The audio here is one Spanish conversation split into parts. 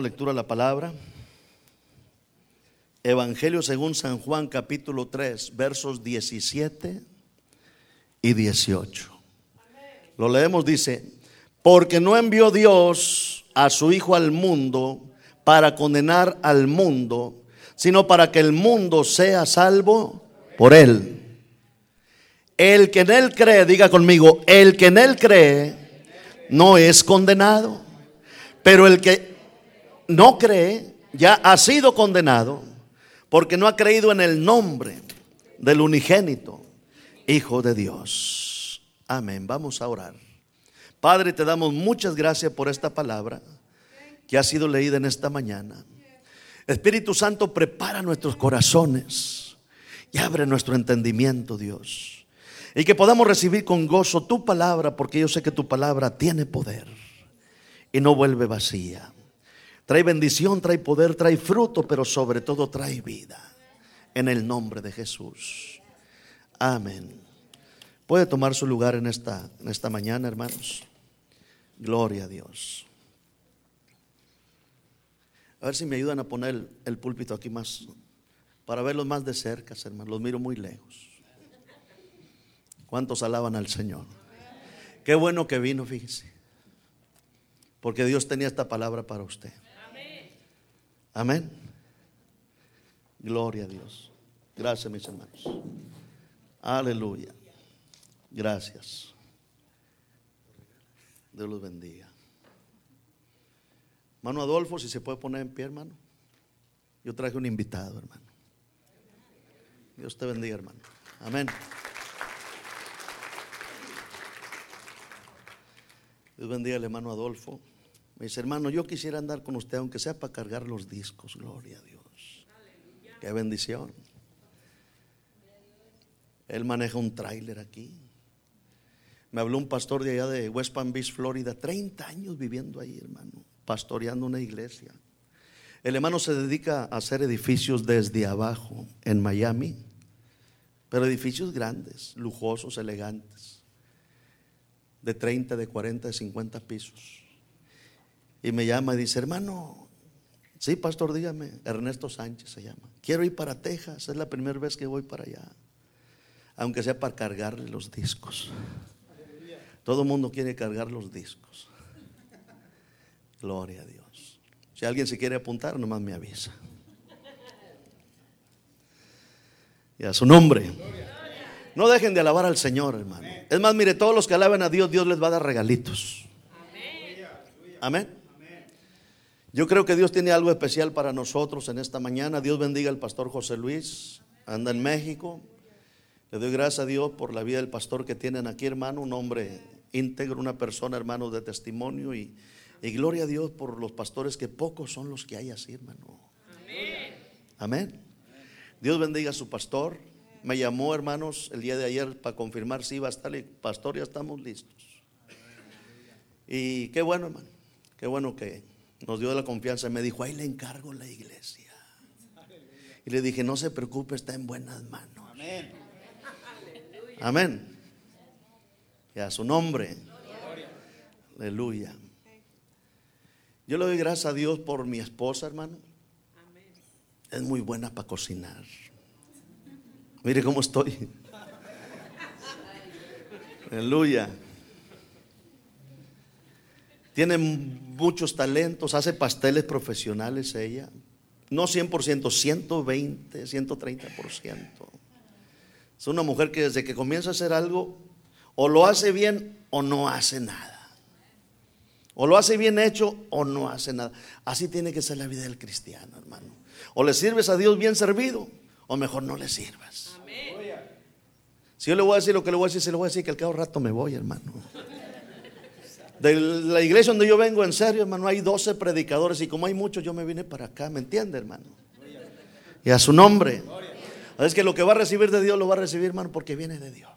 Lectura de la palabra. Evangelio según San Juan capítulo 3, versos 17 y 18. Lo leemos, dice, porque no envió Dios a su Hijo al mundo para condenar al mundo, sino para que el mundo sea salvo por él. El que en él cree, diga conmigo, el que en él cree no es condenado, pero el que no cree, ya ha sido condenado porque no ha creído en el nombre del unigénito, Hijo de Dios. Amén. Vamos a orar. Padre, te damos muchas gracias por esta palabra que ha sido leída en esta mañana. Espíritu Santo, prepara nuestros corazones y abre nuestro entendimiento, Dios. Y que podamos recibir con gozo tu palabra, porque yo sé que tu palabra tiene poder y no vuelve vacía. Trae bendición, trae poder, trae fruto, pero sobre todo trae vida. En el nombre de Jesús. Amén. Puede tomar su lugar en esta, en esta mañana, hermanos. Gloria a Dios. A ver si me ayudan a poner el, el púlpito aquí más, para verlos más de cerca, hermanos. Los miro muy lejos. ¿Cuántos alaban al Señor? Qué bueno que vino, fíjese. Porque Dios tenía esta palabra para usted. Amén. Gloria a Dios. Gracias, mis hermanos. Aleluya. Gracias. Dios los bendiga. Hermano Adolfo, si se puede poner en pie, hermano. Yo traje un invitado, hermano. Dios te bendiga, hermano. Amén. Dios bendiga al hermano Adolfo. Me dice, hermano, yo quisiera andar con usted, aunque sea para cargar los discos. Gloria a Dios. Qué bendición. Él maneja un tráiler aquí. Me habló un pastor de allá de West Palm Beach, Florida, 30 años viviendo ahí, hermano, pastoreando una iglesia. El hermano se dedica a hacer edificios desde abajo en Miami, pero edificios grandes, lujosos, elegantes, de 30, de 40, de 50 pisos. Y me llama y dice, hermano, sí, pastor, dígame, Ernesto Sánchez se llama. Quiero ir para Texas, es la primera vez que voy para allá. Aunque sea para cargarle los discos. Todo el mundo quiere cargar los discos. Gloria a Dios. Si alguien se quiere apuntar, nomás me avisa. Y a su nombre. No dejen de alabar al Señor, hermano. Es más, mire, todos los que alaben a Dios, Dios les va a dar regalitos. Amén. Yo creo que Dios tiene algo especial para nosotros en esta mañana. Dios bendiga al pastor José Luis, anda en México. Le doy gracias a Dios por la vida del pastor que tienen aquí, hermano, un hombre íntegro, una persona, hermano, de testimonio. Y, y gloria a Dios por los pastores, que pocos son los que hay así, hermano. Amén. Amén. Dios bendiga a su pastor. Me llamó, hermanos, el día de ayer para confirmar si iba a estar. Pastor, ya estamos listos. Y qué bueno, hermano. Qué bueno que nos dio la confianza y me dijo, ahí le encargo la iglesia. Y le dije, no se preocupe, está en buenas manos. Amén. Amén. Y a su nombre. Aleluya. Yo le doy gracias a Dios por mi esposa, hermano. Es muy buena para cocinar. Mire cómo estoy. Aleluya. Tiene muchos talentos, hace pasteles profesionales ella. No 100%, 120, 130%. Es una mujer que desde que comienza a hacer algo, o lo hace bien o no hace nada. O lo hace bien hecho o no hace nada. Así tiene que ser la vida del cristiano, hermano. O le sirves a Dios bien servido, o mejor no le sirvas. Si yo le voy a decir lo que le voy a decir, se le voy a decir que al cabo rato me voy, hermano. De la iglesia donde yo vengo, en serio, hermano, hay 12 predicadores y como hay muchos, yo me vine para acá, ¿me entiende, hermano? Y a su nombre. Es que lo que va a recibir de Dios lo va a recibir, hermano, porque viene de Dios.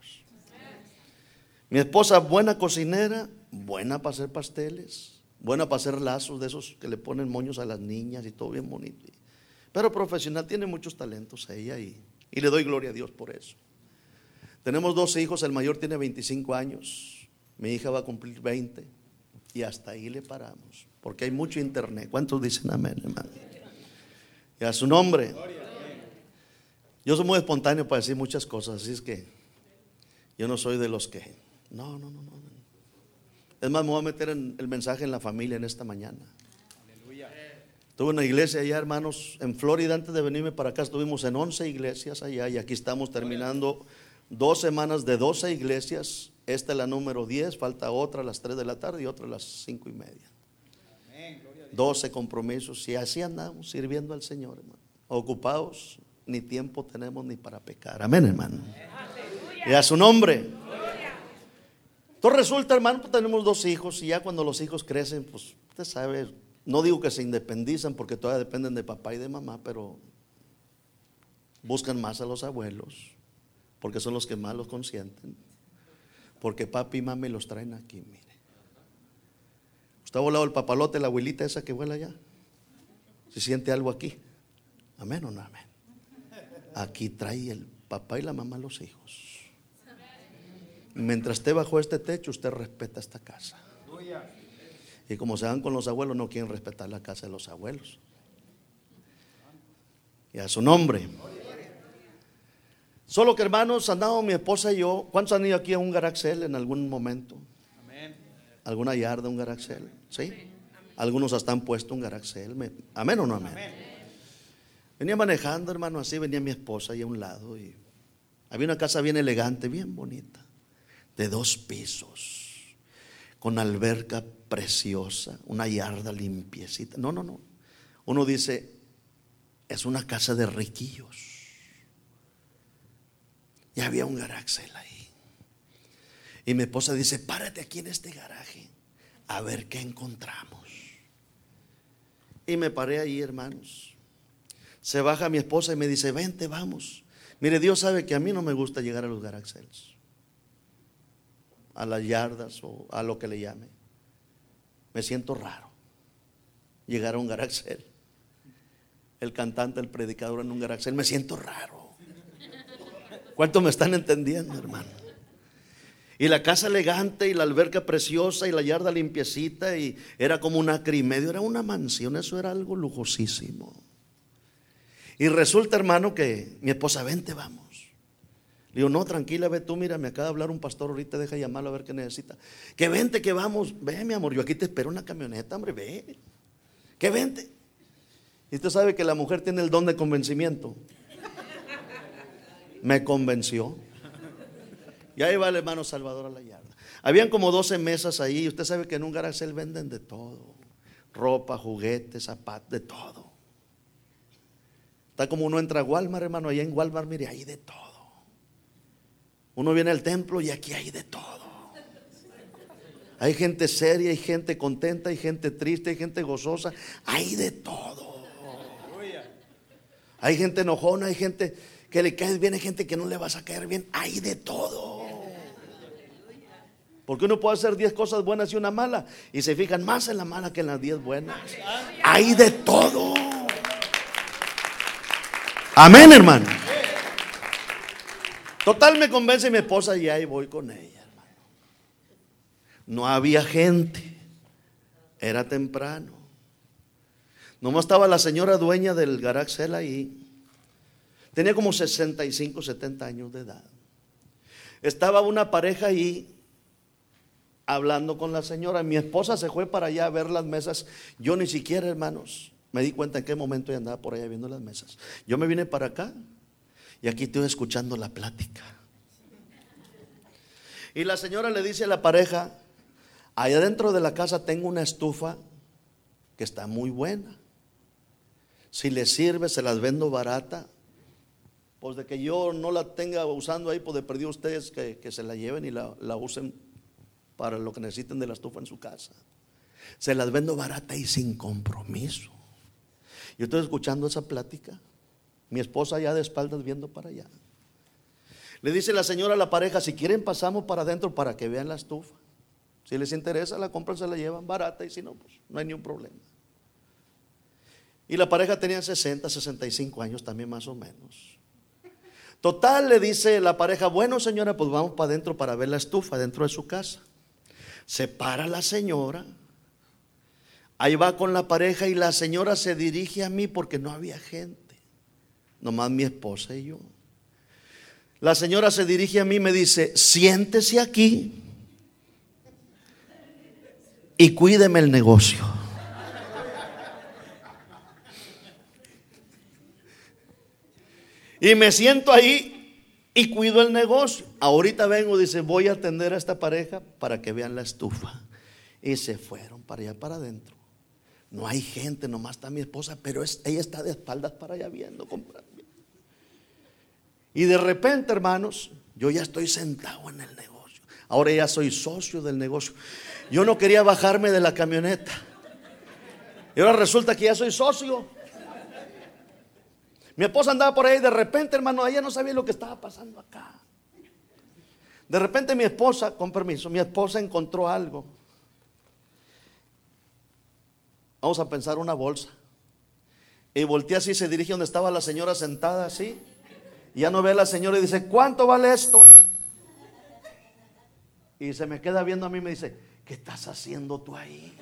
Mi esposa, buena cocinera, buena para hacer pasteles, buena para hacer lazos de esos que le ponen moños a las niñas y todo bien bonito. Pero profesional, tiene muchos talentos ella y, y le doy gloria a Dios por eso. Tenemos dos hijos, el mayor tiene 25 años. Mi hija va a cumplir 20. Y hasta ahí le paramos. Porque hay mucho internet. ¿Cuántos dicen amén, hermano? Y a su nombre. Yo soy muy espontáneo para decir muchas cosas, así es que yo no soy de los que. No, no, no, no. Es más, me voy a meter en el mensaje en la familia en esta mañana. Tuve una iglesia allá, hermanos, en Florida. Antes de venirme para acá, estuvimos en 11 iglesias allá y aquí estamos terminando dos semanas de 12 iglesias. Esta es la número 10, falta otra a las 3 de la tarde y otra a las 5 y media. 12 compromisos y así andamos sirviendo al Señor, hermano. Ocupados, ni tiempo tenemos ni para pecar. Amén, hermano. Y a su nombre. Entonces resulta, hermano, pues tenemos dos hijos y ya cuando los hijos crecen, pues usted sabe, no digo que se independizan porque todavía dependen de papá y de mamá, pero buscan más a los abuelos porque son los que más los consienten. Porque papi y mami los traen aquí, mire. ¿Usted ha volado el papalote, la abuelita esa que vuela allá? ¿Se siente algo aquí? Amén o no amén. Aquí trae el papá y la mamá los hijos. Mientras esté bajo este techo, usted respeta esta casa. Y como se van con los abuelos, no quieren respetar la casa de los abuelos. Y a su nombre. Solo que hermanos, andamos mi esposa y yo. ¿Cuántos han ido aquí a un garaxel en algún momento? ¿Alguna yarda, un garaxel? ¿Sí? Algunos hasta han puesto un garaxel. ¿Amén o no amén? Venía manejando, hermano, así venía mi esposa ahí a un lado y había una casa bien elegante, bien bonita de dos pisos, con alberca preciosa, una yarda limpiecita. No, no, no. Uno dice, es una casa de riquillos. Y había un garaxel ahí. Y mi esposa dice, párate aquí en este garaje a ver qué encontramos. Y me paré ahí, hermanos. Se baja mi esposa y me dice, vente, vamos. Mire, Dios sabe que a mí no me gusta llegar a los garaxels a las yardas o a lo que le llame. Me siento raro. Llegar a un garaxel. El cantante, el predicador en un garaxel. Me siento raro. ¿Cuánto me están entendiendo, hermano? Y la casa elegante y la alberca preciosa y la yarda limpiecita y era como un acre y medio, era una mansión, eso era algo lujosísimo. Y resulta, hermano, que mi esposa, vente, vamos. Le digo, no, tranquila, ve tú, mira, me acaba de hablar un pastor ahorita, deja llamarlo a ver qué necesita. Que vente, que vamos, ve mi amor, yo aquí te espero una camioneta, hombre, ve. Que vente. Y usted sabe que la mujer tiene el don de convencimiento. Me convenció. Y ahí va el hermano Salvador a la yarda. Habían como 12 mesas ahí. Usted sabe que en un garacel venden de todo: ropa, juguetes, zapatos, de todo. Está como uno entra a Walmart, hermano. Allá en Walmart, mire, ahí de todo. Uno viene al templo y aquí hay de todo. Hay gente seria, hay gente contenta, hay gente triste, hay gente gozosa, hay de todo. Hay gente enojona, hay gente que le cae bien, hay gente que no le vas a caer bien, hay de todo. Porque uno puede hacer 10 cosas buenas y una mala y se fijan más en la mala que en las 10 buenas. Hay de todo. Amén, hermano. Total me convence mi esposa y ahí voy con ella, hermano. No había gente. Era temprano. Nomás estaba la señora dueña del Garaxel ahí. Tenía como 65, 70 años de edad. Estaba una pareja ahí hablando con la señora. Mi esposa se fue para allá a ver las mesas. Yo ni siquiera, hermanos, me di cuenta en qué momento ella andaba por allá viendo las mesas. Yo me vine para acá y aquí estoy escuchando la plática. Y la señora le dice a la pareja, allá dentro de la casa tengo una estufa que está muy buena. Si les sirve, se las vendo barata. Pues de que yo no la tenga usando ahí, pues de perdido ustedes que, se la lleven y la, la usen para lo que necesiten de la estufa en su casa. Se las vendo barata y sin compromiso. Yo estoy escuchando esa plática. Mi esposa ya de espaldas viendo para allá. Le dice la señora a la pareja, si quieren pasamos para adentro para que vean la estufa. Si les interesa, la compran, se la llevan barata y si no, pues no hay ningún problema. Y la pareja tenía 60, 65 años también más o menos. Total, le dice la pareja, bueno señora, pues vamos para adentro para ver la estufa dentro de su casa. Se para la señora, Ahí va con la pareja y la señora se dirige a mí porque no había gente. Nomás mi esposa y yo. La señora se dirige a mí y me dice, siéntese aquí y cuídeme el negocio. Y me siento ahí y cuido el negocio. Ahorita vengo, dice, voy a atender a esta pareja para que vean la estufa. Y se fueron para allá, para adentro. No hay gente, nomás está mi esposa, pero ella está de espaldas para allá viendo, comprando. Y de repente, hermanos, yo ya estoy sentado en el negocio. Ahora ya soy socio del negocio. Yo no quería bajarme de la camioneta. Y ahora resulta que ya soy socio. Mi esposa andaba por ahí y de repente, hermano, ella no sabía lo que estaba pasando acá. De repente mi esposa, con permiso, mi esposa encontró algo. Vamos a pensar una bolsa. Y voltea así, se dirige donde estaba la señora sentada así. Y ya no ve a la señora y dice, ¿cuánto vale esto? Y se me queda viendo a mí y me dice, ¿qué estás haciendo tú ahí?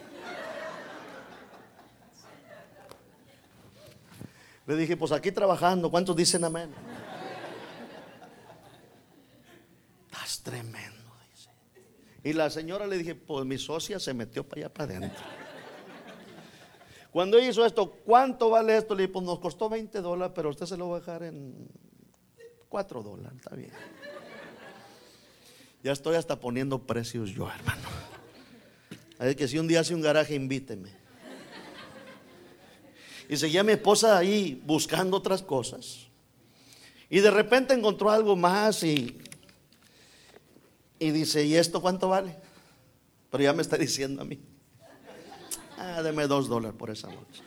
Le dije, pues aquí trabajando, ¿cuántos dicen amén? Estás tremendo, dice. Y la señora le dije, pues mi socia se metió para allá para adentro. Cuando hizo esto, ¿cuánto vale esto? Le dije, pues nos costó 20 dólares, pero usted se lo va a dejar en 4 dólares, está bien. Ya estoy hasta poniendo precios yo, hermano. Así que si un día hace un garaje, invíteme. Y seguía mi esposa ahí buscando otras cosas. Y de repente encontró algo más y, y dice, ¿y esto cuánto vale? Pero ya me está diciendo a mí. Ah, deme dos dólares por esa noche.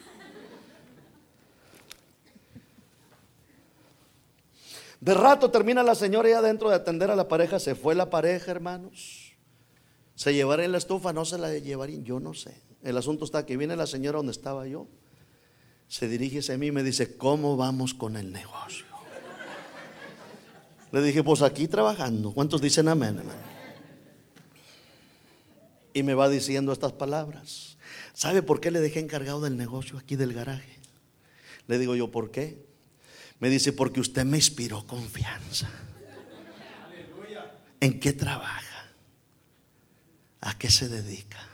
De rato termina la señora ya dentro de atender a la pareja. Se fue la pareja, hermanos. Se llevarían la estufa, no se la llevarían, yo no sé. El asunto está que viene la señora donde estaba yo. Se dirige a mí y me dice, ¿cómo vamos con el negocio? Le dije, pues aquí trabajando. ¿Cuántos dicen amén, hermano? Y me va diciendo estas palabras. ¿Sabe por qué le dejé encargado del negocio aquí del garaje? Le digo yo, ¿por qué? Me dice, porque usted me inspiró confianza. ¿En qué trabaja? ¿A qué se dedica?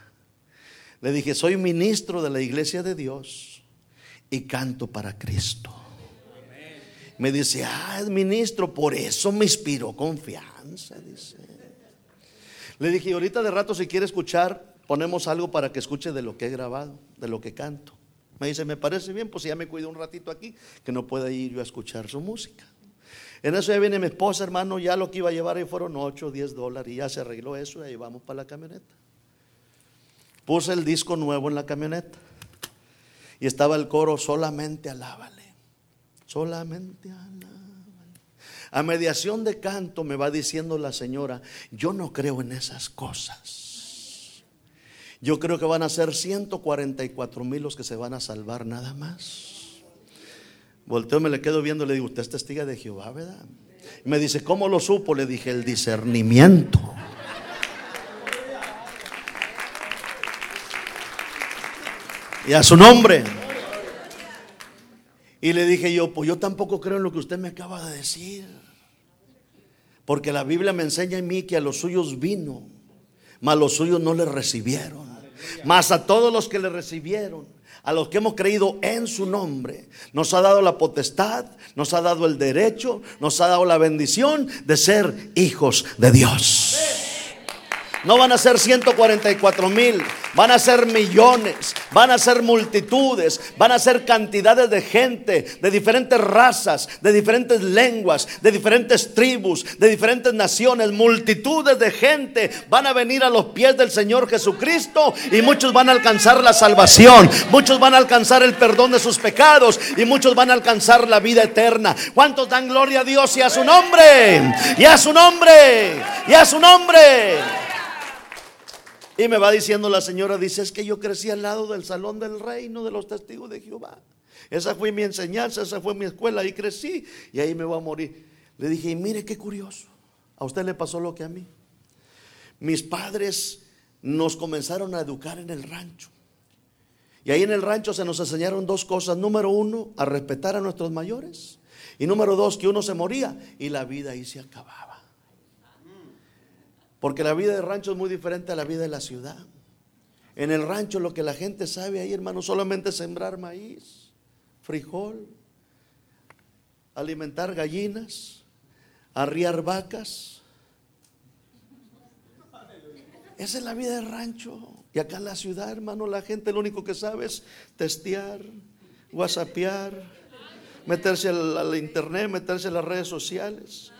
Le dije, soy ministro de la iglesia de Dios y canto para Cristo. Me dice, ah, ministro, por eso me inspiró confianza. Dice. Le dije, ahorita de rato si quiere escuchar ponemos algo para que escuche de lo que he grabado, de lo que canto. Me dice, me parece bien, pues ya me cuido un ratito aquí, que no pueda ir yo a escuchar su música. En eso ya viene mi esposa, hermano, ya lo que iba a llevar ahí fueron 8 o 10 dólares y ya se arregló eso y ahí vamos para la camioneta. Puse el disco nuevo en la camioneta y estaba el coro, solamente alábale, solamente alábale. A mediación de canto me va diciendo la señora, yo no creo en esas cosas. Yo creo que van a ser 144 mil los que se van a salvar nada más. Volteo, me le quedo viendo, le digo, usted es testiga de Jehová, ¿verdad? Y me dice, ¿cómo lo supo? Le dije, el discernimiento. Y a su nombre. Y le dije yo, pues yo tampoco creo en lo que usted me acaba de decir. Porque la Biblia me enseña a mí que a los suyos vino, mas los suyos no le recibieron. Mas a todos los que le recibieron, a los que hemos creído en su nombre, nos ha dado la potestad, nos ha dado el derecho, nos ha dado la bendición de ser hijos de Dios. No van a ser 144 mil, van a ser millones, van a ser multitudes, van a ser cantidades de gente de diferentes razas, de diferentes lenguas, de diferentes tribus, de diferentes naciones, multitudes de gente van a venir a los pies del Señor Jesucristo y muchos van a alcanzar la salvación, muchos van a alcanzar el perdón de sus pecados y muchos van a alcanzar la vida eterna. ¿Cuántos dan gloria a Dios y a su nombre? Y a su nombre, y a su nombre. Y me va diciendo la señora, dice, es que yo crecí al lado del salón del reino de los testigos de Jehová. Esa fue mi enseñanza, esa fue mi escuela, ahí crecí y ahí me voy a morir. Le dije, y mire qué curioso, a usted le pasó lo que a mí. Mis padres nos comenzaron a educar en el rancho. Y ahí en el rancho se nos enseñaron dos cosas. Número uno, a respetar a nuestros mayores. Y número dos, que uno se moría y la vida ahí se acababa. Porque la vida del rancho es muy diferente a la vida de la ciudad. En el rancho lo que la gente sabe ahí, hermano, solamente sembrar maíz, frijol, alimentar gallinas, arriar vacas. Esa es la vida del rancho. Y acá en la ciudad, hermano, la gente lo único que sabe es testear, whatsappear, meterse al, internet, meterse a las redes sociales.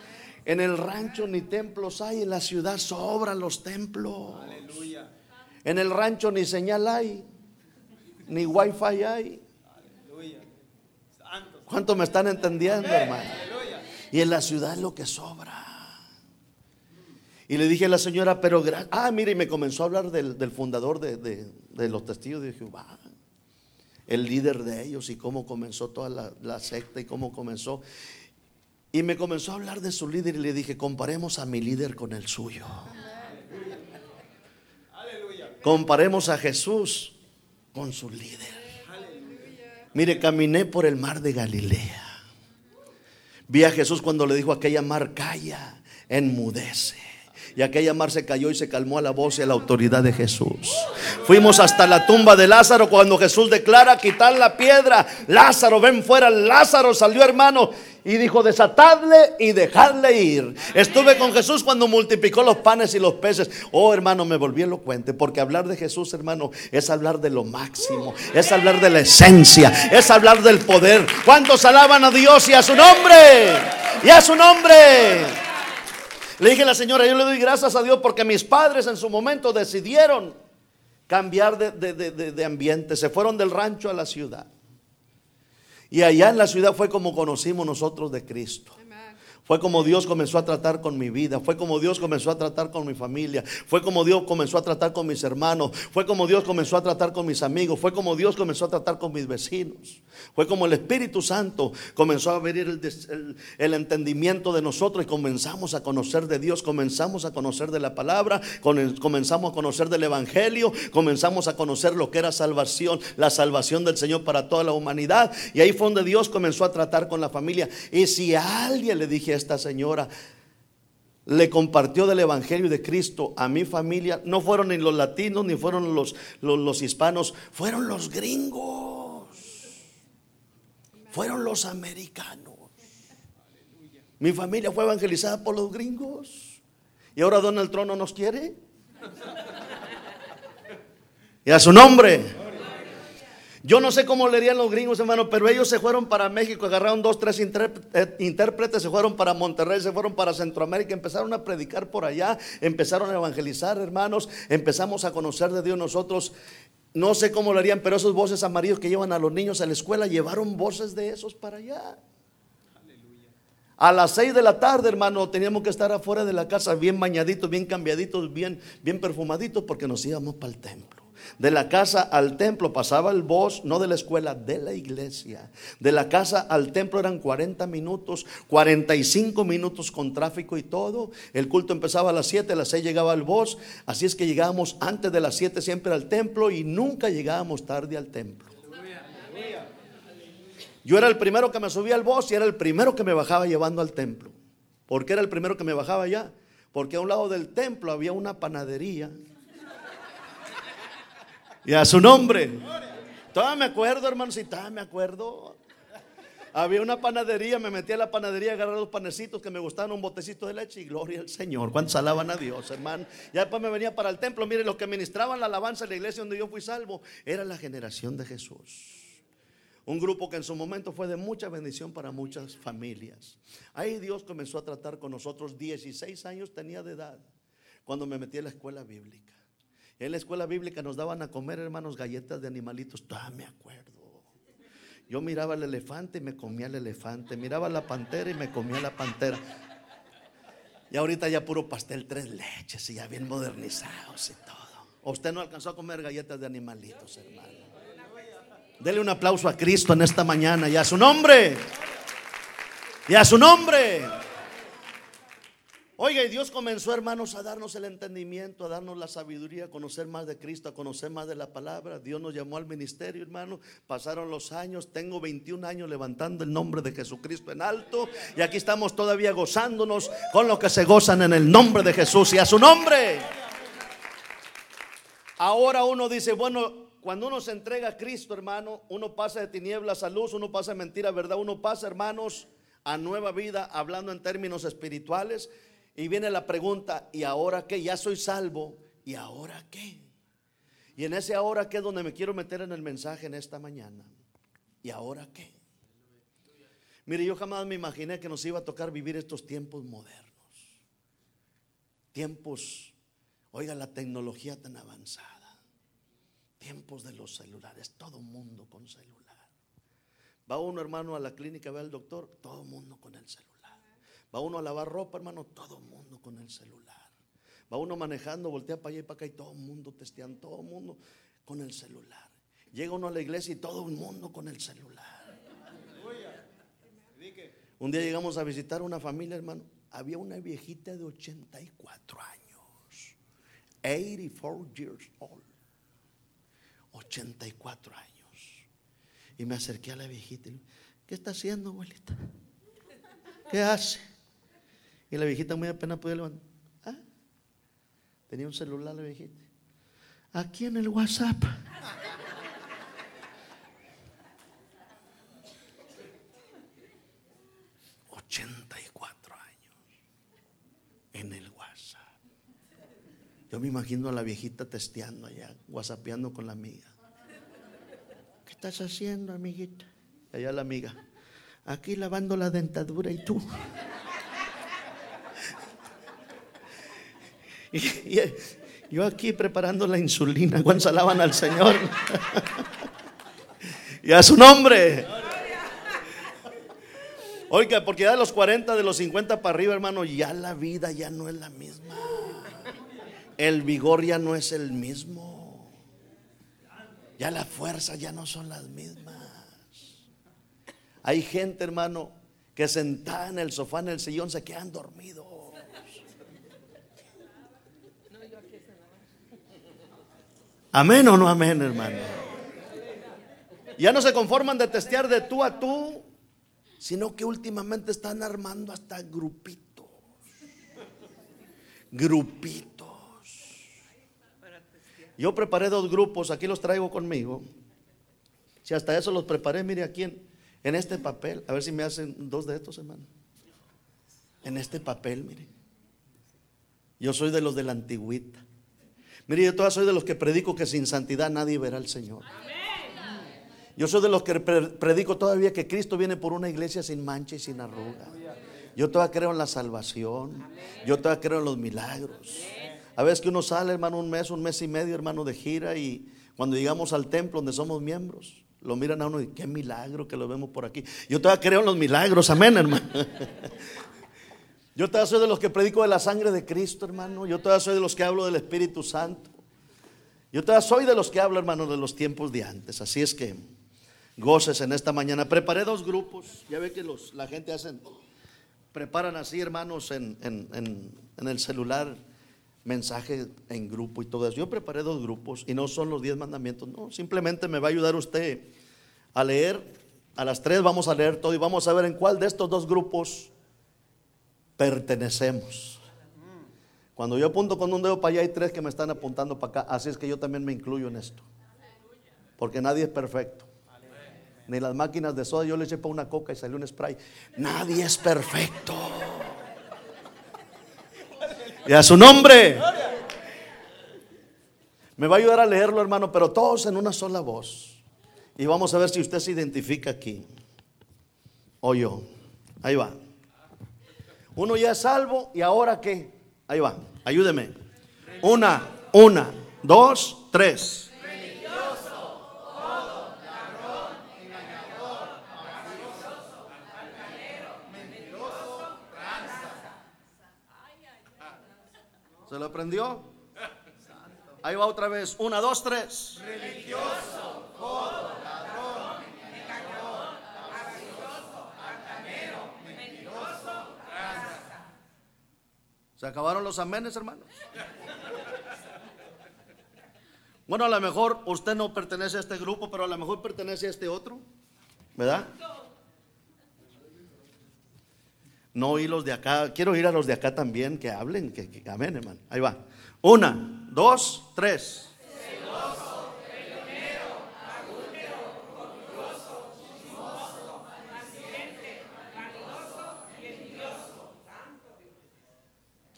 En el rancho ni templos hay, en la ciudad sobran los templos. En el rancho ni señal hay, ni wifi hay. ¿Cuánto me están entendiendo, hermano? Y en la ciudad es lo que sobra. Y le dije a la señora, pero, ah, mire, y me comenzó a hablar del, fundador de, los testigos de Jehová, el líder de ellos y cómo comenzó toda la, secta y cómo comenzó. Y me comenzó a hablar de su líder y le dije, comparemos a mi líder con el suyo. Comparemos a Jesús con su líder. Mire, caminé por el mar de Galilea. Vi a Jesús cuando le dijo aquella mar calla, enmudece. Y aquella mar se cayó y se calmó a la voz y a la autoridad de Jesús. Fuimos hasta la tumba de Lázaro cuando Jesús declara quitar la piedra. Lázaro, ven fuera. Lázaro salió hermano y dijo desatadle y dejadle ir. Estuve con Jesús cuando multiplicó los panes y los peces. Oh hermano, me volví elocuente porque hablar de Jesús hermano es hablar de lo máximo, es hablar de la esencia, es hablar del poder. ¿Cuántos alaban a Dios y a su nombre? Y a su nombre. Le dije a la señora, yo le doy gracias a Dios porque mis padres en su momento decidieron cambiar de, ambiente. Se fueron del rancho a la ciudad. Y allá en la ciudad fue como conocimos nosotros de Cristo. Fue como Dios comenzó a tratar con mi vida. Fue como Dios comenzó a tratar con mi familia. Fue como Dios comenzó a tratar con mis hermanos. Fue como Dios comenzó a tratar con mis amigos. Fue como Dios comenzó a tratar con mis vecinos. Fue como el Espíritu Santo comenzó a abrir el, entendimiento de nosotros y comenzamos a conocer de Dios. Comenzamos a conocer de la palabra. Comenzamos a conocer del Evangelio. Comenzamos a conocer lo que era salvación. La salvación del Señor para toda la humanidad. Y ahí fue donde Dios comenzó a tratar con la familia. Y si alguien le dije esta señora le compartió del Evangelio de Cristo a mi familia, no fueron ni los latinos ni fueron los, los, hispanos, fueron los gringos, fueron los americanos. Mi familia fue evangelizada por los gringos. Y ahora Donald Trump no nos quiere. Y a su nombre. Yo no sé cómo leerían los gringos, hermano, pero ellos se fueron para México, agarraron dos, tres eh, intérpretes, se fueron para Monterrey, se fueron para Centroamérica, empezaron a predicar por allá, empezaron a evangelizar, hermanos, empezamos a conocer de Dios nosotros. No sé cómo lo harían, pero esos voces amarillos que llevan a los niños a la escuela llevaron voces de esos para allá. A las seis de la tarde, hermano, teníamos que estar afuera de la casa bien bañaditos, bien cambiaditos, bien, bien perfumaditos, porque nos íbamos para el templo. De la casa al templo pasaba el bus, no de la escuela, de la iglesia. De la casa al templo eran 40 minutos, 45 minutos con tráfico y todo. El culto empezaba a las 7, a las 6 llegaba el bus. Así es que llegábamos antes de las 7 siempre al templo y nunca llegábamos tarde al templo. Yo era el primero que me subía al bus y era el primero que me bajaba llevando al templo. ¿Por qué era el primero que me bajaba allá? Porque a un lado del templo había una panadería y a su nombre. Todavía me acuerdo, hermano, si todavía me acuerdo. Había una panadería, me metí a la panadería, agarré dos panecitos que me gustaban, un botecito de leche y gloria al Señor. ¿Cuántos alaban a Dios, hermano? Ya después me venía para el templo. Mire, los que ministraban la alabanza en la iglesia donde yo fui salvo era la generación de Jesús. Un grupo que en su momento fue de mucha bendición para muchas familias. Ahí Dios comenzó a tratar con nosotros. 16 años tenía de edad cuando me metí a la escuela bíblica. En la escuela bíblica nos daban a comer, hermanos, galletas de animalitos. Todavía me acuerdo. Yo miraba el elefante y me comía el elefante. Miraba la pantera y me comía la pantera. Y ahorita ya puro pastel tres leches y ya bien modernizados y todo. Usted no alcanzó a comer galletas de animalitos, hermano. Dele un aplauso a Cristo en esta mañana y a su nombre. Y a su nombre. Oiga, y Dios comenzó, hermanos, a darnos el entendimiento, a darnos la sabiduría, a conocer más de Cristo, a conocer más de la palabra. Dios nos llamó al ministerio, hermano. Pasaron los años, tengo 21 años levantando el nombre de Jesucristo en alto. Y aquí estamos todavía gozándonos con los que se gozan en el nombre de Jesús y a su nombre. Ahora uno dice, bueno, cuando uno se entrega a Cristo, hermano, uno pasa de tinieblas a luz, uno pasa de mentira a verdad, uno pasa, hermanos, a nueva vida, hablando en términos espirituales. Y viene la pregunta, ¿y ahora qué? Ya soy salvo, ¿y ahora qué? Y en ese ahora qué es donde me quiero meter en el mensaje en esta mañana. ¿Y ahora qué? Mire, yo jamás me imaginé que nos iba a tocar vivir estos tiempos modernos. Tiempos, oiga, la tecnología tan avanzada. Tiempos de los celulares, todo mundo con celular. Va uno hermano a la clínica, ve al doctor, todo mundo con el celular. Va uno a lavar ropa, hermano, todo el mundo con el celular. Va uno manejando, voltea para allá y para acá y todo el mundo testeando, todo el mundo con el celular. Llega uno a la iglesia y todo el mundo con el celular. Un día llegamos a visitar una familia, hermano. Había una viejita de 84 años. 84 years old. 84 años. Y me acerqué a la viejita ¿qué está haciendo, abuelita? ¿Qué hace? Y la viejita muy apenas podía levantar. ¿Ah? Tenía un celular la viejita. Aquí en el WhatsApp. ...84 años... ...en el WhatsApp... ...yo me imagino a la viejita testeando allá... ...whatsappeando con la amiga... ¿Qué estás haciendo, amiguita? Allá la amiga... ...aquí lavando la dentadura y tú... Y, yo aquí preparando la insulina cuando alaban al Señor. y a su nombre. Oiga, porque ya de los 40, de los 50 para arriba, hermano, ya la vida ya no es la misma. El vigor ya no es el mismo. Ya la fuerza ya no son las mismas. Hay gente, hermano, que sentada en el sofá, en el sillón, se quedan dormidos. Amén o no amén, hermano. Ya no se conforman de testear de tú a tú, sino que últimamente están armando hasta grupitos. Grupitos. Yo preparé dos grupos, aquí los traigo conmigo. Si hasta eso los preparé, mire aquí en, en este papel, a ver si me hacen dos de estos, hermano. En este papel, mire. Yo soy de los de la antigüita. Mire, yo todavía soy de los que predico que sin santidad nadie verá al Señor. Yo soy de los que predico todavía que Cristo viene por una iglesia sin mancha y sin arruga. Yo todavía creo en la salvación. Yo todavía creo en los milagros. A veces que uno sale, hermano, un mes, un mes y medio, hermano, de gira y cuando llegamos al templo donde somos miembros, lo miran a uno y qué milagro que lo vemos por aquí. Yo todavía creo en los milagros, amén, hermano. Yo todavía soy de los que predico de la sangre de Cristo, hermano. Yo todavía soy de los que hablo del Espíritu Santo. Yo todavía soy de los que hablo, hermano, de los tiempos de antes. Así es que goces en esta mañana. Preparé dos grupos. Ya ve que los, la gente hacen, preparan así, hermanos, en, en el celular mensaje en grupo y todo eso. Yo preparé dos grupos y no son los diez mandamientos. No, simplemente me va a ayudar usted a leer. A las tres vamos a leer todo y vamos a ver en cuál de estos dos grupos pertenecemos. Cuando yo apunto con un dedo para allá, hay tres que me están apuntando para acá. Así es que yo también me incluyo en esto. Porque nadie es perfecto. Ni las máquinas de soda, yo le eché para una coca y salió un spray. Nadie es perfecto. Y a su nombre. Me va a ayudar a leerlo, hermano, pero todos en una sola voz. Y vamos a ver si usted se identifica aquí. O yo. Ahí va. Uno ya es salvo y ahora qué? Ahí va, ayúdeme. Una, una, dos, tres. ¿Se lo aprendió? Ahí va otra vez. Una, dos, tres. Religioso, jodo, ¿Se acabaron los amenes, hermanos? Bueno, a lo mejor usted no pertenece a este grupo, pero a lo mejor pertenece a este otro, ¿verdad? No oí los de acá, quiero ir a los de acá también, que hablen, que, que amén, hermano. Ahí va. Una, dos, tres.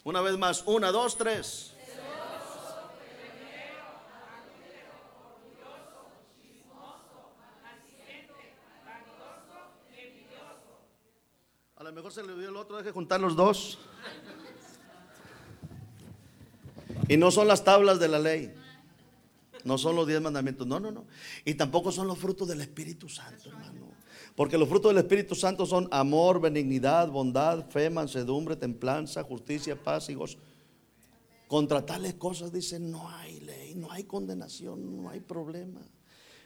Una vez más, una, dos, tres. A lo mejor se le dio el otro, deje juntar los dos. Y no son las tablas de la ley. No son los diez mandamientos. No, no, no. Y tampoco son los frutos del Espíritu Santo, hermano. Porque los frutos del Espíritu Santo son amor, benignidad, bondad, fe, mansedumbre, templanza, justicia, paz y gozo. Contra tales cosas dicen no hay ley, no hay condenación, no hay problema.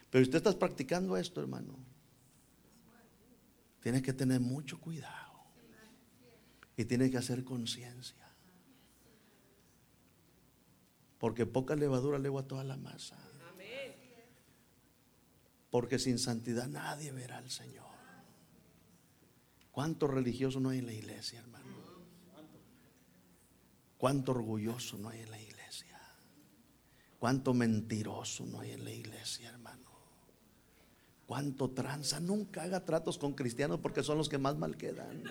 Pero usted está practicando esto, hermano. Tiene que tener mucho cuidado. Y tiene que hacer conciencia. Porque poca levadura legua toda la masa. Porque sin santidad nadie verá al Señor. ¿Cuánto religioso no hay en la iglesia, hermano? ¿Cuánto orgulloso no hay en la iglesia? ¿Cuánto mentiroso no hay en la iglesia, hermano? ¿Cuánto tranza? Nunca haga tratos con cristianos porque son los que más mal quedan.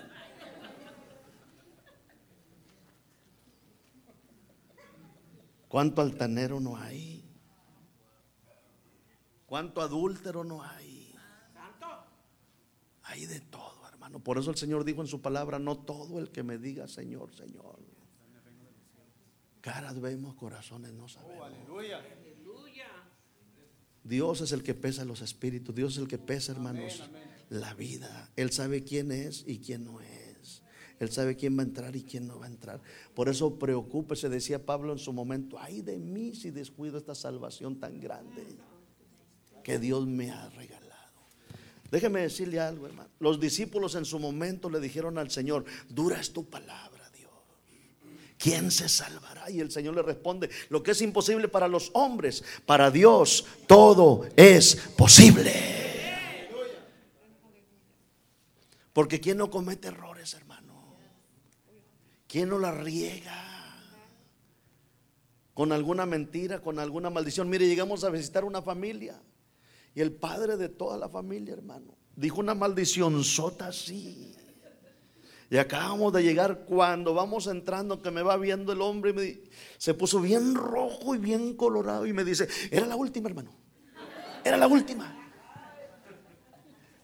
¿Cuánto altanero no hay? ¿Cuánto adúltero no hay? Hay de todo, hermano. Por eso el Señor dijo en su palabra, no todo el que me diga Señor, Señor. Caras vemos, corazones no sabemos. Dios es el que pesa los espíritus. Dios es el que pesa, hermanos, la vida. Él sabe quién es y quién no es. Él sabe quién va a entrar y quién no va a entrar. Por eso preocúpese, decía Pablo en su momento, ay de mí si descuido esta salvación tan grande que Dios me ha regalado. Déjeme decirle algo, hermano. Los discípulos en su momento le dijeron al Señor, dura es tu palabra, Dios. ¿Quién se salvará? Y el Señor le responde, lo que es imposible para los hombres, para Dios todo es posible. Porque ¿quién no comete errores, hermano? ¿Quién no la riega? Con alguna mentira, con alguna maldición. Mire, llegamos a visitar una familia. Y el padre de toda la familia, hermano, dijo una maldición sota así. Y acabamos de llegar cuando vamos entrando, que me va viendo el hombre, me, se puso bien rojo y bien colorado y me dice, era la última, hermano. Era la última.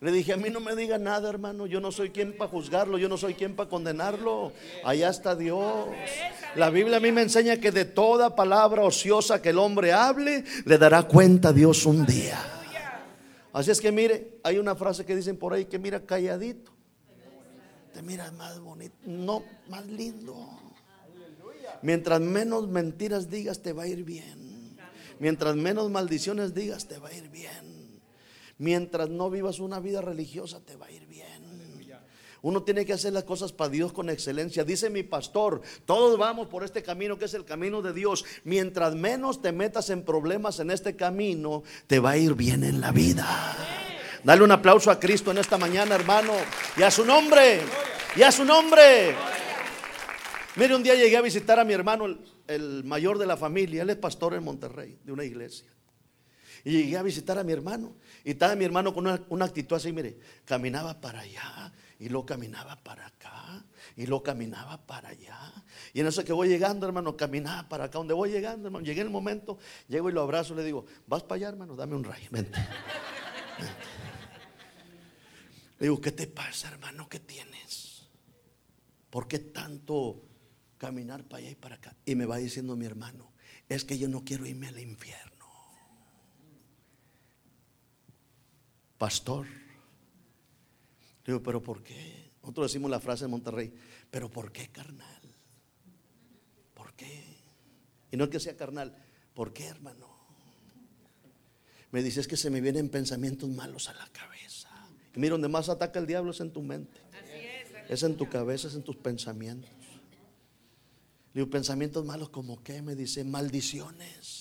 Le dije, a mí no me diga nada, hermano. Yo no soy quien para juzgarlo, yo no soy quien para condenarlo. Allá está Dios. La Biblia a mí me enseña que de toda palabra ociosa que el hombre hable, le dará cuenta Dios un día. Así es que mire, hay una frase que dicen por ahí que mira calladito. Te miras más bonito, no, más lindo. Mientras menos mentiras digas, te va a ir bien. Mientras menos maldiciones digas, te va a ir bien. Mientras no vivas una vida religiosa, te va a ir bien. Uno tiene que hacer las cosas para Dios con excelencia. Dice mi pastor, todos vamos por este camino que es el camino de Dios. Mientras menos te metas en problemas en este camino, te va a ir bien en la vida. Dale un aplauso a Cristo en esta mañana, hermano. Y a su nombre. Y a su nombre. Mire, un día llegué a visitar a mi hermano, el, mayor de la familia. Él es pastor en Monterrey, de una iglesia. Y llegué a visitar a mi hermano. Y estaba mi hermano con una, una actitud así, mire, caminaba para allá y lo caminaba para acá. Y lo caminaba para allá. Y en eso que voy llegando, hermano, caminaba para acá. Donde voy llegando, hermano, llegué en el momento, llego y lo abrazo le digo, vas para allá, hermano, dame un rayo, vente. Le digo, ¿qué te pasa, hermano? ¿Qué tienes? ¿Por qué tanto caminar para allá y para acá? Y me va diciendo mi hermano, es que yo no quiero irme al infierno. Pastor, Digo, pero ¿por qué? Nosotros decimos la frase en Monterrey, pero ¿por qué carnal? ¿Por qué? Y no es que sea carnal, ¿por qué hermano? Me dice, es que se me vienen pensamientos malos a la cabeza. Y mira, donde más ataca el diablo es en tu mente. es, en tu cabeza, es en tus pensamientos. Le digo, pensamientos malos como qué, me dice, maldiciones.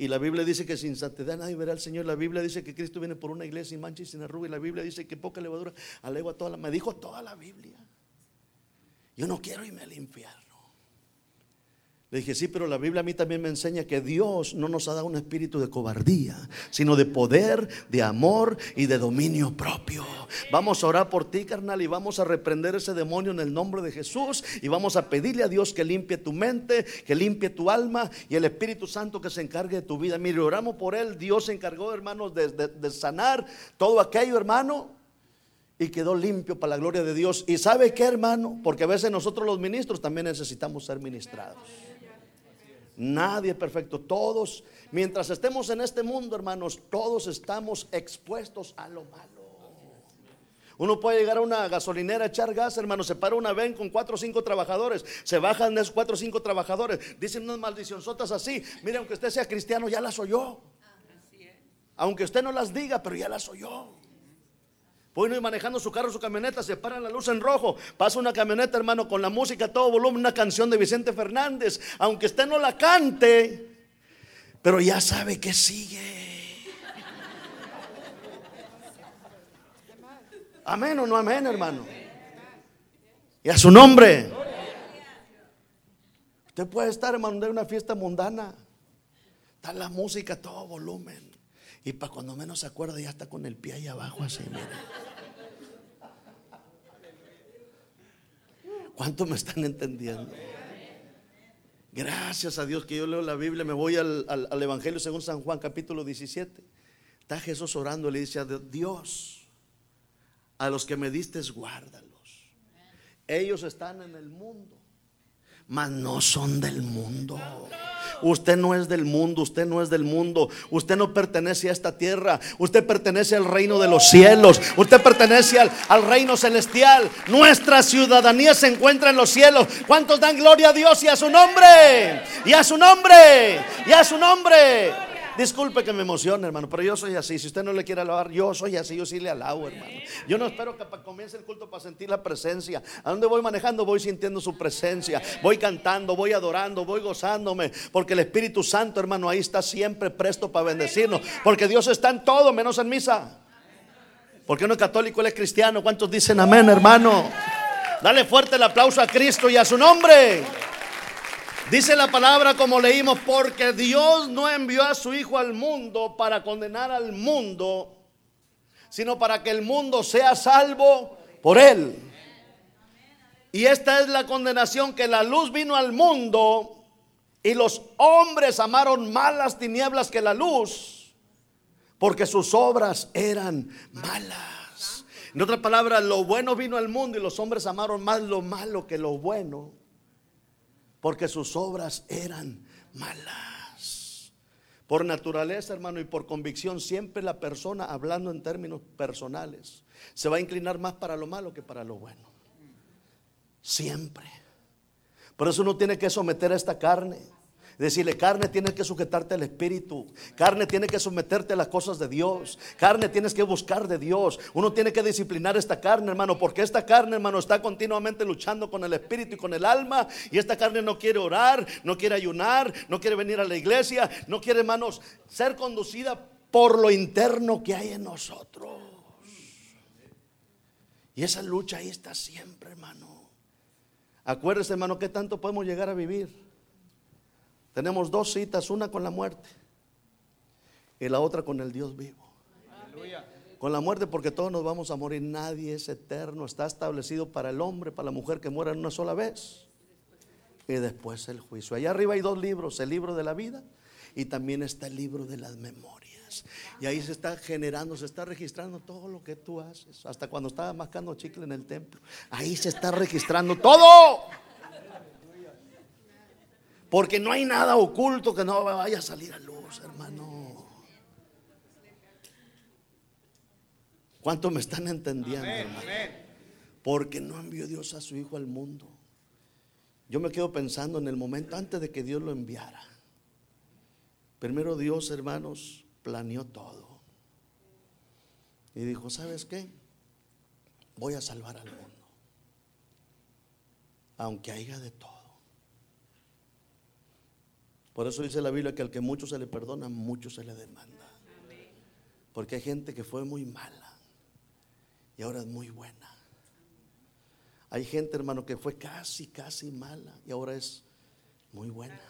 Y la Biblia dice que sin santidad nadie verá al Señor. La Biblia dice que Cristo viene por una iglesia sin mancha y sin arruga. Y la Biblia dice que poca levadura alegua toda la. Me dijo toda la Biblia. Yo no quiero irme al infierno. Le dije, sí, pero la Biblia a mí también me enseña que Dios no nos ha dado un espíritu de cobardía, sino de poder, de amor y de dominio propio. Vamos a orar por ti, carnal, y vamos a reprender ese demonio en el nombre de Jesús. Y vamos a pedirle a Dios que limpie tu mente, que limpie tu alma y el Espíritu Santo que se encargue de tu vida. Mire, oramos por él. Dios se encargó, hermanos, de, de sanar todo aquello, hermano y quedó limpio para la gloria de Dios. ¿Y sabe qué, hermano? Porque a veces nosotros los ministros también necesitamos ser ministrados. Nadie es perfecto. Todos, mientras estemos en este mundo, hermanos, todos estamos expuestos a lo malo. Uno puede llegar a una gasolinera, echar gas, hermano, se para una ven con cuatro o cinco trabajadores, se bajan esos cuatro o cinco trabajadores, dicen unas maldicionzotas así. Mire, aunque usted sea cristiano, ya las oyó. Aunque usted no las diga, pero ya las oyó. Voy ir manejando su carro, su camioneta, se para la luz en rojo. Pasa una camioneta, hermano, con la música a todo volumen, una canción de Vicente Fernández. Aunque usted no la cante, pero ya sabe que sigue. Amén o no amén, hermano. Y a su nombre. Usted puede estar, hermano, en una fiesta mundana. Está la música a todo volumen. Y para cuando menos se acuerda, ya está con el pie ahí abajo así, mire. ¿Cuánto me están entendiendo? Gracias a Dios que yo leo la Biblia, me voy al, Evangelio según San Juan capítulo 17. Está Jesús orando, le dice a Dios, a los que me diste, guárdalos. Ellos están en el mundo, mas no son del mundo. Usted no es del mundo, usted no es del mundo. Usted no pertenece a esta tierra. Usted pertenece al reino de los cielos. Usted pertenece al, al reino celestial. Nuestra ciudadanía se encuentra en los cielos. ¿Cuántos dan gloria a Dios y a su nombre? Y a su nombre. Y a su nombre. Disculpe que me emocione, hermano, pero yo soy así. Si usted no le quiere alabar, yo soy así, yo sí le alabo, hermano. Yo no espero que comience el culto para sentir la presencia. A donde voy manejando, voy sintiendo su presencia. Voy cantando, voy adorando, voy gozándome. Porque el Espíritu Santo, hermano, ahí está siempre presto para bendecirnos. Porque Dios está en todo, menos en misa. Porque uno es católico, él es cristiano. ¿Cuántos dicen amén, hermano? Dale fuerte el aplauso a Cristo y a su nombre. Dice la palabra como leímos, porque Dios no envió a su Hijo al mundo para condenar al mundo, sino para que el mundo sea salvo por él. Y esta es la condenación que la luz vino al mundo y los hombres amaron más las tinieblas que la luz, porque sus obras eran malas. En otras palabras, lo bueno vino al mundo y los hombres amaron más lo malo que lo bueno porque sus obras eran malas. Por naturaleza, hermano, y por convicción, siempre la persona, hablando en términos personales, se va a inclinar más para lo malo que para lo bueno. Siempre. Por eso uno tiene que someter a esta carne. Decirle, carne, tienes que sujetarte al Espíritu. Carne, tiene que someterte a las cosas de Dios. Carne, tienes que buscar de Dios. Uno tiene que disciplinar esta carne, hermano, porque esta carne, hermano, está continuamente luchando con el Espíritu y con el alma. Y esta carne no quiere orar, no quiere ayunar, no quiere venir a la iglesia, no quiere, hermanos, ser conducida por lo interno que hay en nosotros. Y esa lucha ahí está siempre, hermano. Acuérdese, hermano, que tanto podemos llegar a vivir. Tenemos dos citas, una con la muerte y la otra con el Dios vivo. Con la muerte porque todos nos vamos a morir, nadie es eterno, está establecido para el hombre, para la mujer que muera en una sola vez. Y después el juicio. Allá arriba hay dos libros, el libro de la vida y también está el libro de las memorias. Y ahí se está generando, se está registrando todo lo que tú haces. Hasta cuando estaba mascando chicle en el templo. Ahí se está registrando todo. Porque no hay nada oculto que no vaya a salir a luz, hermano. ¿Cuánto me están entendiendo, hermano? Porque no envió Dios a su Hijo al mundo. Yo me quedo pensando en el momento antes de que Dios lo enviara. Primero Dios, hermanos, planeó todo. Y dijo, ¿sabes qué? Voy a salvar al mundo. aunque haya de todo. Por eso dice la Biblia que al que mucho se le perdona, mucho se le demanda. Porque hay gente que fue muy mala y ahora es muy buena. Hay gente, hermano, que fue casi, casi mala y ahora es muy buena.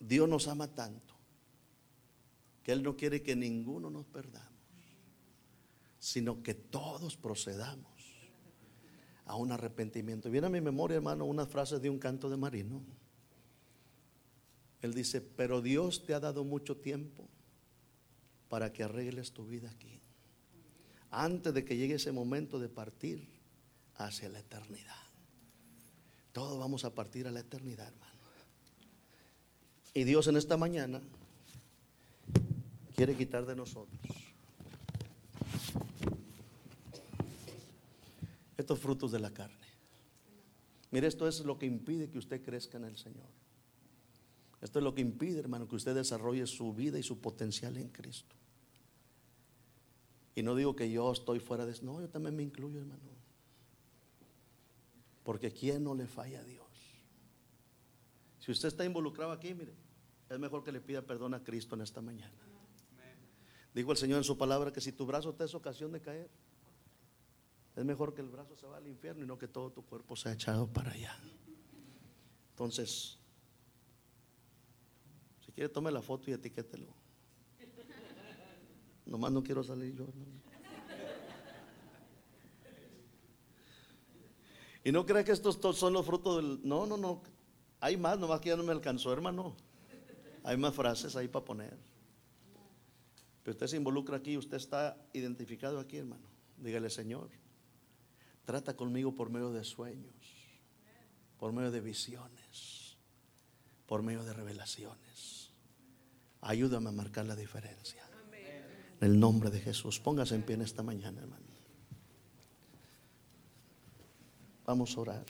Dios nos ama tanto que Él no quiere que ninguno nos perdamos, sino que todos procedamos a un arrepentimiento. Viene a mi memoria, hermano, unas frases de un canto de Marino. Él dice, pero Dios te ha dado mucho tiempo para que arregles tu vida aquí. Antes de que llegue ese momento de partir hacia la eternidad. Todos vamos a partir a la eternidad, hermano. Y Dios en esta mañana quiere quitar de nosotros estos frutos de la carne. Mire, esto es lo que impide que usted crezca en el Señor. Esto es lo que impide, hermano, que usted desarrolle su vida y su potencial en Cristo. Y no digo que yo estoy fuera de eso, no, yo también me incluyo, hermano. Porque ¿quién no le falla a Dios? Si usted está involucrado aquí, mire, es mejor que le pida perdón a Cristo en esta mañana. Dijo el Señor en su palabra que si tu brazo te es ocasión de caer, es mejor que el brazo se va al infierno y no que todo tu cuerpo sea echado para allá. Entonces, si quiere tome la foto y etiquételo. Nomás no quiero salir yo. Y no crea que estos son los frutos del... No, no, no. Hay más, nomás que ya no me alcanzó, hermano. Hay más frases ahí para poner. Pero usted se involucra aquí, usted está identificado aquí, hermano. Dígale, Señor, trata conmigo por medio de sueños, por medio de visiones, por medio de revelaciones. Ayúdame a marcar la diferencia. En el nombre de Jesús. Póngase en pie en esta mañana, hermano. Vamos a orar.